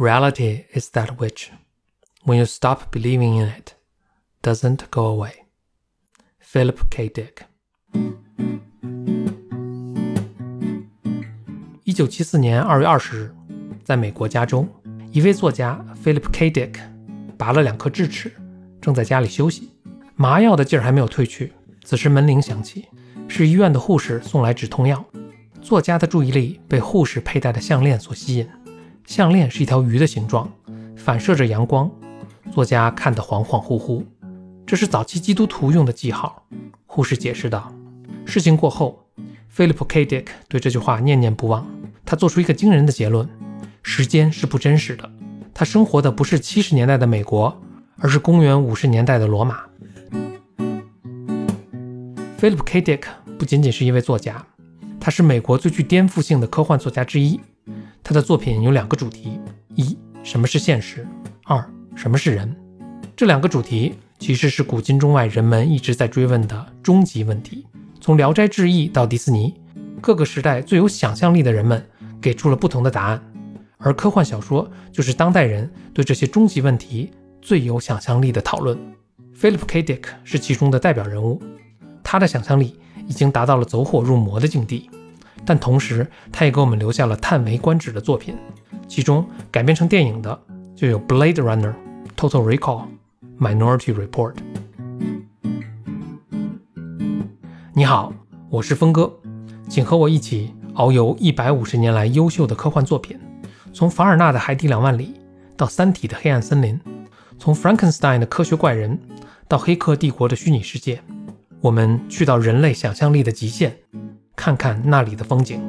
Reality is that which, when you stop believing in it, doesn't go away. Philip K. Dick。一九七四年二月二十日，在美国加州，一位作家 Philip K. Dick 拔了两颗智齿，正在家里休息，麻药的劲儿还没有退去。此时门铃响起，是医院的护士送来止痛药。作家的注意力被护士佩戴的项链所吸引，项链是一条鱼的形状，反射着阳光。作家看得恍恍惚惚，这是早期基督徒用的记号。护士解释道。事情过后，Philip K. Dick 对这句话念念不忘。他做出一个惊人的结论：时间是不真实的。他生活的不是七十年代的美国，而是公元五十年代的罗马。Philip K. Dick 不仅仅是一位作家。他是美国最具颠覆性的科幻作家之一。他的作品有两个主题：一、什么是现实；二、什么是人。这两个主题其实是古今中外人们一直在追问的终极问题。从《聊斋志异》到迪士尼，各个时代最有想象力的人们给出了不同的答案。而科幻小说就是当代人对这些终极问题最有想象力的讨论。Philip K. Dick 是其中的代表人物。他的想象力。已经达到了走火入魔的境地，但同时他也给我们留下了叹为观止的作品，其中改编成电影的就有《Blade Runner》、《Total Recall》、《Minority Report》。你好，我是峰哥，请和我一起遨游一百五十年来优秀的科幻作品，从凡尔纳的《海底两万里》到《三体》的黑暗森林，从 Frankenstein 的科学怪人到《黑客帝国》的虚拟世界。我们去到人类想象力的极限，看看那里的风景。